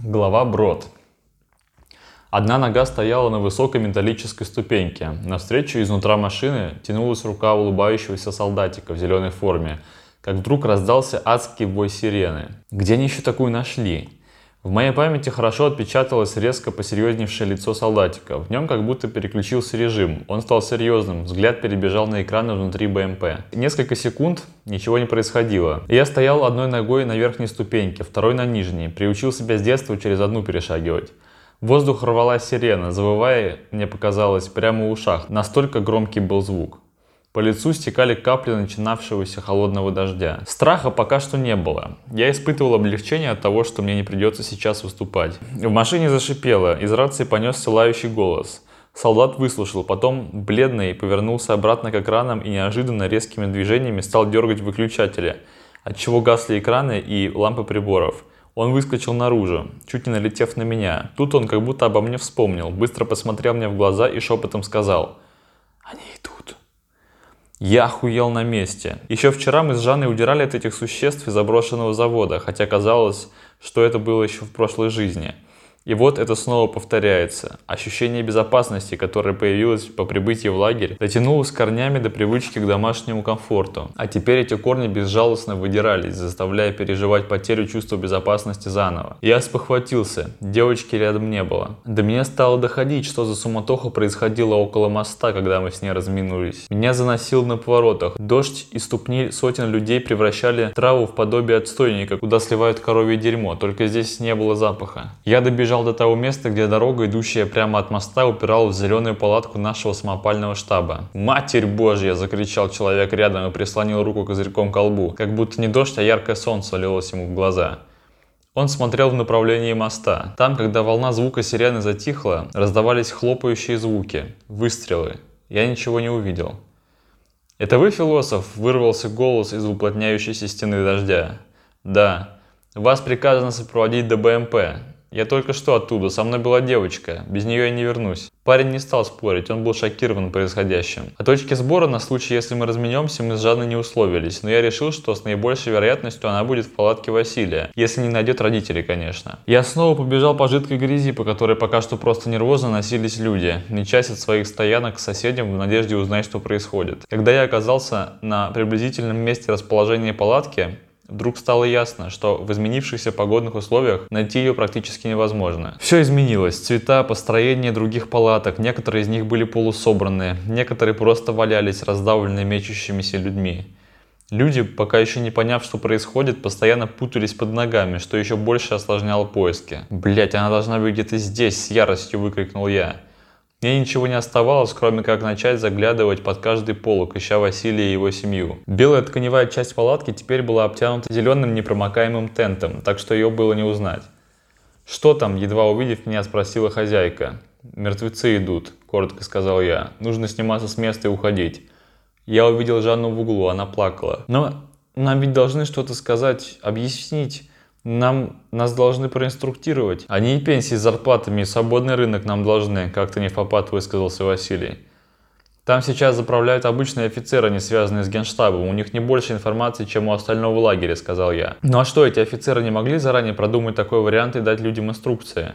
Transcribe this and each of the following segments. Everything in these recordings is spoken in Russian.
Глава Брод. Одна нога стояла на высокой металлической ступеньке. Навстречу изнутра машины тянулась рука улыбающегося солдатика в зеленой форме, как вдруг раздался адский вой сирены. Где они еще такую нашли? В моей памяти хорошо отпечаталось резко посерьезневшее лицо солдатика. В нем как будто переключился режим. Он стал серьезным, взгляд перебежал на экраны внутри БМП. Несколько секунд ничего не происходило. Я стоял одной ногой на верхней ступеньке, второй на нижней. Приучил себя с детства через одну перешагивать. воздух рвалась сирена, завывая, мне показалось, прямо в ушах. Настолько громкий был звук. По лицу стекали капли начинавшегося холодного дождя. Страха пока что не было. Я испытывал облегчение от того, что мне не придется сейчас выступать. В машине зашипело, из рации понесся лающий голос. Солдат выслушал, потом, бледный, повернулся обратно к экранам и неожиданно резкими движениями стал дергать выключатели, отчего гасли экраны и лампы приборов. Он выскочил наружу, чуть не налетев на меня. Тут он как будто обо мне вспомнил, быстро посмотрел мне в глаза и шепотом сказал «Они идут». Я охуел на месте. Еще вчера мы с Жанной удирали от этих существ из заброшенного завода, хотя казалось, что это было еще в прошлой жизни – и вот это снова повторяется. Ощущение безопасности, которое появилось по прибытии в лагерь, дотянулось корнями до привычки к домашнему комфорту. А теперь эти корни безжалостно выдирались, заставляя переживать потерю чувства безопасности заново. Я спохватился. Девочки рядом не было. До меня стало доходить, что за суматоха происходило около моста, когда мы с ней разминулись. Меня заносил на поворотах. Дождь и ступни сотен людей превращали траву в подобие отстойника, куда сливают коровье дерьмо, только здесь не было запаха. Я добежал добежал до того места, где дорога, идущая прямо от моста, упиралась в зеленую палатку нашего самопального штаба. «Матерь Божья!» – закричал человек рядом и прислонил руку козырьком к колбу, как будто не дождь, а яркое солнце лилось ему в глаза. Он смотрел в направлении моста. Там, когда волна звука сирены затихла, раздавались хлопающие звуки, выстрелы. Я ничего не увидел. «Это вы, философ?» – вырвался голос из уплотняющейся стены дождя. «Да. Вас приказано сопроводить до БМП. Я только что оттуда, со мной была девочка, без нее я не вернусь. Парень не стал спорить, он был шокирован происходящим. О точке сбора на случай, если мы разменемся, мы с Жанной не условились, но я решил, что с наибольшей вероятностью она будет в палатке Василия, если не найдет родителей, конечно. Я снова побежал по жидкой грязи, по которой пока что просто нервозно носились люди, не часть своих стоянок к соседям в надежде узнать, что происходит. Когда я оказался на приблизительном месте расположения палатки, Вдруг стало ясно, что в изменившихся погодных условиях найти ее практически невозможно. Все изменилось. Цвета, построение других палаток. Некоторые из них были полусобранные. Некоторые просто валялись, раздавленные мечущимися людьми. Люди, пока еще не поняв, что происходит, постоянно путались под ногами, что еще больше осложняло поиски. Блять, она должна быть где-то здесь, с яростью выкрикнул я. Мне ничего не оставалось, кроме как начать заглядывать под каждый полок, ища Василия и его семью. Белая тканевая часть палатки теперь была обтянута зеленым непромокаемым тентом, так что ее было не узнать. «Что там?» – едва увидев меня, спросила хозяйка. «Мертвецы идут», – коротко сказал я. «Нужно сниматься с места и уходить». Я увидел Жанну в углу, она плакала. «Но нам ведь должны что-то сказать, объяснить». Нам, нас должны проинструктировать. Они и пенсии с зарплатами, и свободный рынок нам должны, как-то не в попад высказался Василий. Там сейчас заправляют обычные офицеры, не связанные с генштабом. У них не больше информации, чем у остального лагеря, сказал я. Ну а что, эти офицеры не могли заранее продумать такой вариант и дать людям инструкции?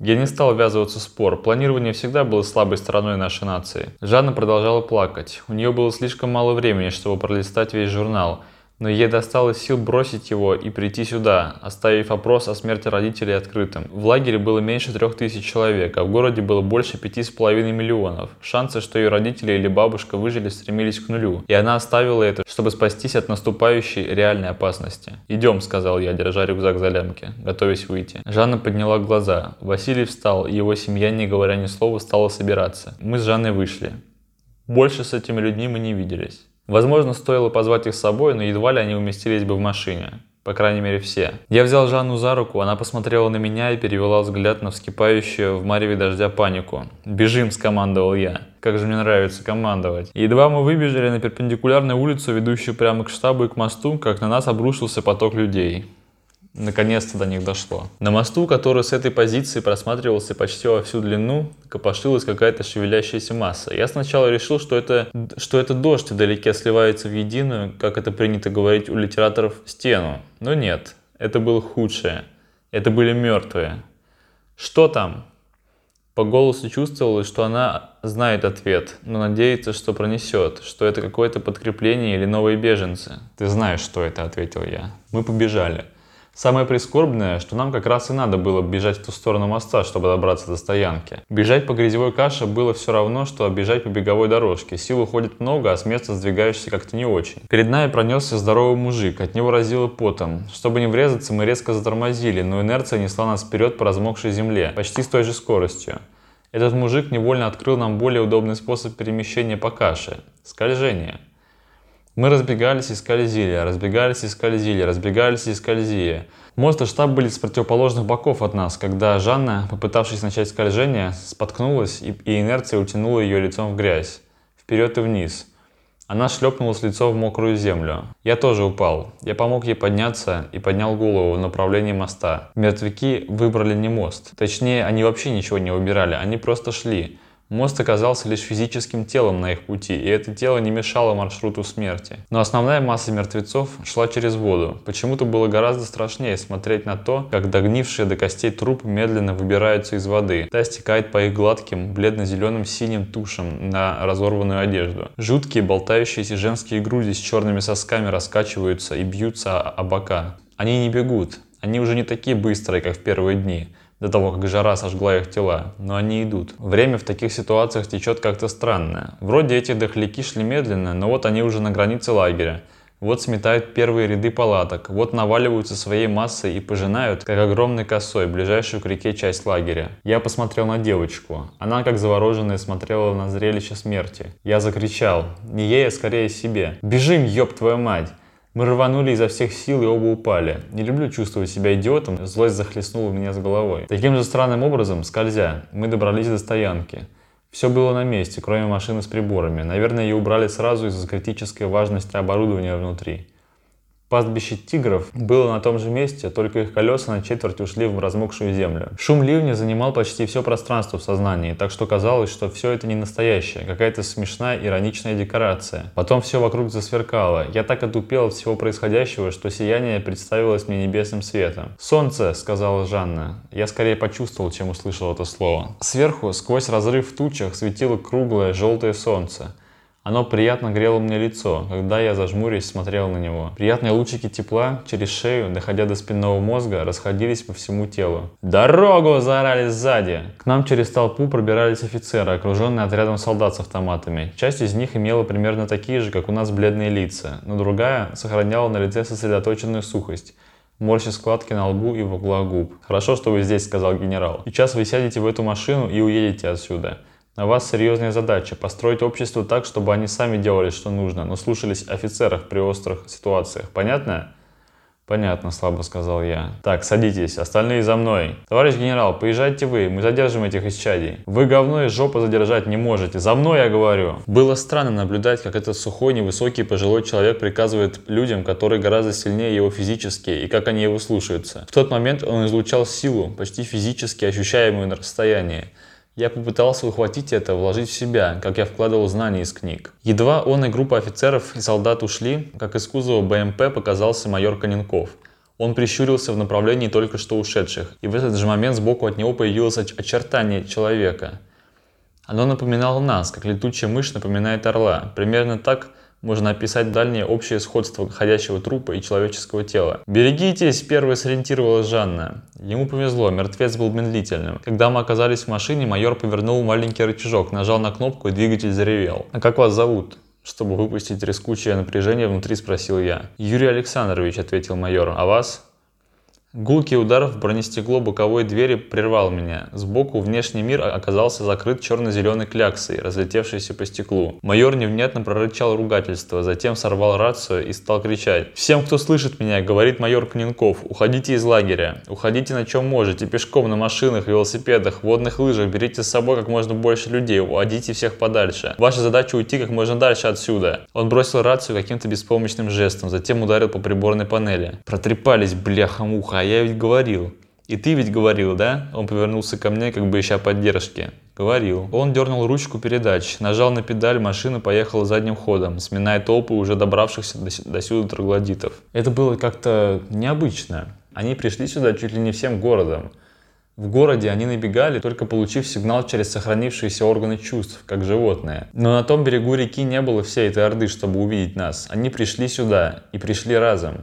Я не стал ввязываться в спор. Планирование всегда было слабой стороной нашей нации. Жанна продолжала плакать. У нее было слишком мало времени, чтобы пролистать весь журнал но ей досталось сил бросить его и прийти сюда, оставив вопрос о смерти родителей открытым. В лагере было меньше трех тысяч человек, а в городе было больше пяти с половиной миллионов. Шансы, что ее родители или бабушка выжили, стремились к нулю. И она оставила это, чтобы спастись от наступающей реальной опасности. «Идем», — сказал я, держа рюкзак за лямки, готовясь выйти. Жанна подняла глаза. Василий встал, и его семья, не говоря ни слова, стала собираться. Мы с Жанной вышли. Больше с этими людьми мы не виделись. Возможно, стоило позвать их с собой, но едва ли они уместились бы в машине. По крайней мере, все. Я взял Жанну за руку, она посмотрела на меня и перевела взгляд на вскипающую в мареве дождя панику. «Бежим!» – скомандовал я. Как же мне нравится командовать. Едва мы выбежали на перпендикулярную улицу, ведущую прямо к штабу и к мосту, как на нас обрушился поток людей. Наконец-то до них дошло. На мосту, который с этой позиции просматривался почти во всю длину, копошилась какая-то шевелящаяся масса. Я сначала решил, что это, что это дождь вдалеке сливается в единую, как это принято говорить у литераторов, стену. Но нет, это было худшее. Это были мертвые. «Что там?» По голосу чувствовалось, что она знает ответ, но надеется, что пронесет, что это какое-то подкрепление или новые беженцы. «Ты знаешь, что это», — ответил я. Мы побежали. Самое прискорбное, что нам как раз и надо было бежать в ту сторону моста, чтобы добраться до стоянки. Бежать по грязевой каше было все равно, что бежать по беговой дорожке. Сил уходит много, а с места сдвигаешься как-то не очень. Перед нами пронесся здоровый мужик, от него разило потом. Чтобы не врезаться, мы резко затормозили, но инерция несла нас вперед по размокшей земле, почти с той же скоростью. Этот мужик невольно открыл нам более удобный способ перемещения по каше – скольжение. Мы разбегались и скользили, разбегались и скользили, разбегались и скользили. Мост и штаб были с противоположных боков от нас, когда Жанна, попытавшись начать скольжение, споткнулась и, и инерция утянула ее лицом в грязь, вперед и вниз. Она шлепнулась лицом в мокрую землю. Я тоже упал. Я помог ей подняться и поднял голову в направлении моста. Мертвяки выбрали не мост. Точнее, они вообще ничего не выбирали, они просто шли. Мост оказался лишь физическим телом на их пути, и это тело не мешало маршруту смерти. Но основная масса мертвецов шла через воду. Почему-то было гораздо страшнее смотреть на то, как догнившие до костей трупы медленно выбираются из воды. Та стекает по их гладким, бледно-зеленым синим тушам на разорванную одежду. Жуткие болтающиеся женские груди с черными сосками раскачиваются и бьются о бока. Они не бегут, они уже не такие быстрые, как в первые дни до того, как жара сожгла их тела, но они идут. Время в таких ситуациях течет как-то странно. Вроде эти дохляки шли медленно, но вот они уже на границе лагеря. Вот сметают первые ряды палаток, вот наваливаются своей массой и пожинают, как огромной косой, ближайшую к реке часть лагеря. Я посмотрел на девочку. Она, как завороженная, смотрела на зрелище смерти. Я закричал. Не ей, а скорее себе. «Бежим, ёб твою мать!» Мы рванули изо всех сил и оба упали. Не люблю чувствовать себя идиотом, злость захлестнула меня с головой. Таким же странным образом, скользя, мы добрались до стоянки. Все было на месте, кроме машины с приборами. Наверное, ее убрали сразу из-за критической важности оборудования внутри. Пастбище тигров было на том же месте, только их колеса на четверть ушли в размокшую землю. Шум ливня занимал почти все пространство в сознании, так что казалось, что все это не настоящее, какая-то смешная ироничная декорация. Потом все вокруг засверкало. Я так отупел от всего происходящего, что сияние представилось мне небесным светом. «Солнце!» — сказала Жанна. Я скорее почувствовал, чем услышал это слово. Сверху, сквозь разрыв в тучах, светило круглое желтое солнце. Оно приятно грело мне лицо, когда я, зажмурясь, смотрел на него. Приятные лучики тепла через шею, доходя до спинного мозга, расходились по всему телу. «Дорогу!» – заорали сзади. К нам через толпу пробирались офицеры, окруженные отрядом солдат с автоматами. Часть из них имела примерно такие же, как у нас, бледные лица, но другая сохраняла на лице сосредоточенную сухость морща складки на лбу и в углах губ. «Хорошо, что вы здесь», — сказал генерал. «Сейчас вы сядете в эту машину и уедете отсюда. На вас серьезная задача – построить общество так, чтобы они сами делали, что нужно, но слушались офицеров при острых ситуациях. Понятно? Понятно, слабо сказал я. Так, садитесь, остальные за мной. Товарищ генерал, поезжайте вы, мы задержим этих исчадий. Вы говно из жопы задержать не можете, за мной я говорю. Было странно наблюдать, как этот сухой, невысокий, пожилой человек приказывает людям, которые гораздо сильнее его физически, и как они его слушаются. В тот момент он излучал силу, почти физически ощущаемую на расстоянии. Я попытался ухватить это, вложить в себя, как я вкладывал знания из книг. Едва он и группа офицеров и солдат ушли, как из кузова БМП показался майор Коненков. Он прищурился в направлении только что ушедших, и в этот же момент сбоку от него появилось очертание человека. Оно напоминало нас, как летучая мышь напоминает орла. Примерно так можно описать дальнее общее сходство ходящего трупа и человеческого тела. «Берегитесь!» – первой сориентировалась Жанна. Ему повезло, мертвец был медлительным. Когда мы оказались в машине, майор повернул маленький рычажок, нажал на кнопку и двигатель заревел. «А как вас зовут?» Чтобы выпустить рискучее напряжение внутри, спросил я. «Юрий Александрович», — ответил майор. «А вас?» Гулкий удар в бронестекло боковой двери прервал меня. Сбоку внешний мир оказался закрыт черно-зеленой кляксой, разлетевшейся по стеклу. Майор невнятно прорычал ругательство, затем сорвал рацию и стал кричать. «Всем, кто слышит меня, говорит майор Коненков, уходите из лагеря. Уходите на чем можете, пешком, на машинах, велосипедах, водных лыжах, берите с собой как можно больше людей, уводите всех подальше. Ваша задача уйти как можно дальше отсюда». Он бросил рацию каким-то беспомощным жестом, затем ударил по приборной панели. Протрепались, бляха-муха, я ведь говорил. И ты ведь говорил, да? Он повернулся ко мне, как бы ища поддержки. Говорил. Он дернул ручку передач, нажал на педаль, машина поехала задним ходом, сминая толпы уже добравшихся до, до сюда троглодитов. Это было как-то необычно. Они пришли сюда чуть ли не всем городом. В городе они набегали, только получив сигнал через сохранившиеся органы чувств, как животные. Но на том берегу реки не было всей этой орды, чтобы увидеть нас. Они пришли сюда, и пришли разом.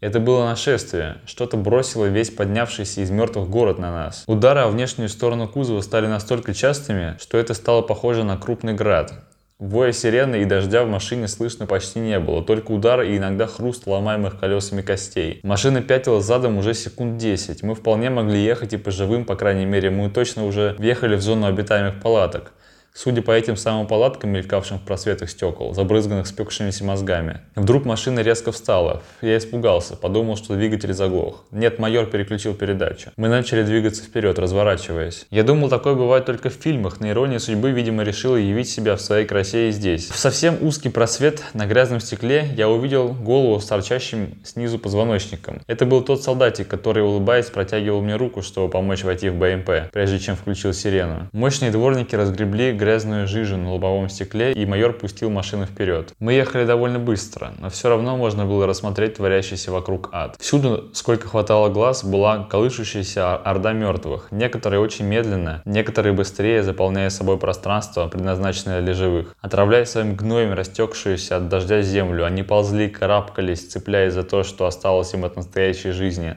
Это было нашествие. Что-то бросило весь поднявшийся из мертвых город на нас. Удары о внешнюю сторону кузова стали настолько частыми, что это стало похоже на крупный град. Воя сирены и дождя в машине слышно почти не было, только удары и иногда хруст ломаемых колесами костей. Машина пятила задом уже секунд 10. Мы вполне могли ехать и по живым, по крайней мере, мы точно уже въехали в зону обитаемых палаток. Судя по этим самым палаткам, мелькавшим в просветах стекол, забрызганных спекшимися мозгами. Вдруг машина резко встала. Я испугался, подумал, что двигатель заглох. Нет, майор переключил передачу. Мы начали двигаться вперед, разворачиваясь. Я думал, такое бывает только в фильмах, но ирония судьбы, видимо, решила явить себя в своей красе и здесь. В совсем узкий просвет на грязном стекле я увидел голову с торчащим снизу позвоночником. Это был тот солдатик, который, улыбаясь, протягивал мне руку, чтобы помочь войти в БМП, прежде чем включил сирену. Мощные дворники разгребли грязную жижу на лобовом стекле, и майор пустил машину вперед. Мы ехали довольно быстро, но все равно можно было рассмотреть творящийся вокруг ад. Всюду, сколько хватало глаз, была колышущаяся орда мертвых. Некоторые очень медленно, некоторые быстрее, заполняя собой пространство, предназначенное для живых. Отравляя своим гноем растекшуюся от дождя землю, они ползли, карабкались, цепляясь за то, что осталось им от настоящей жизни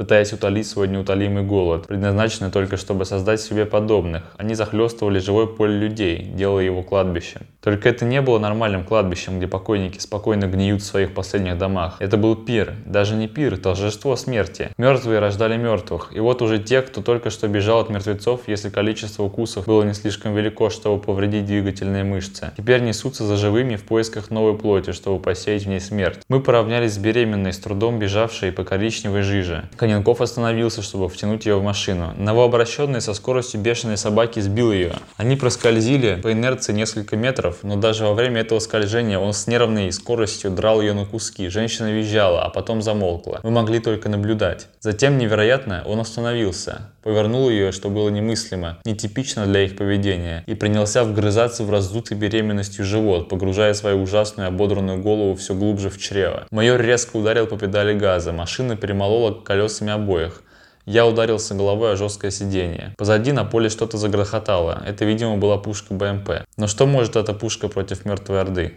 пытаясь утолить свой неутолимый голод, предназначенный только чтобы создать себе подобных. Они захлестывали живое поле людей, делая его кладбищем. Только это не было нормальным кладбищем, где покойники спокойно гниют в своих последних домах. Это был пир, даже не пир, торжество смерти. Мертвые рождали мертвых, и вот уже те, кто только что бежал от мертвецов, если количество укусов было не слишком велико, чтобы повредить двигательные мышцы, теперь несутся за живыми в поисках новой плоти, чтобы посеять в ней смерть. Мы поравнялись с беременной, с трудом бежавшей по коричневой жиже. Коненков остановился, чтобы втянуть ее в машину. Новообращенный со скоростью бешеной собаки сбил ее. Они проскользили по инерции несколько метров, но даже во время этого скольжения он с нервной скоростью драл ее на куски. Женщина визжала, а потом замолкла. Мы могли только наблюдать. Затем, невероятно, он остановился, повернул ее, что было немыслимо, нетипично для их поведения, и принялся вгрызаться в раздутый беременностью живот, погружая свою ужасную ободранную голову все глубже в чрево. Майор резко ударил по педали газа, машина перемолола колесами обоих. Я ударился головой о жесткое сиденье. Позади на поле что-то загрохотало. Это, видимо, была пушка БМП. Но что может эта пушка против мертвой Орды?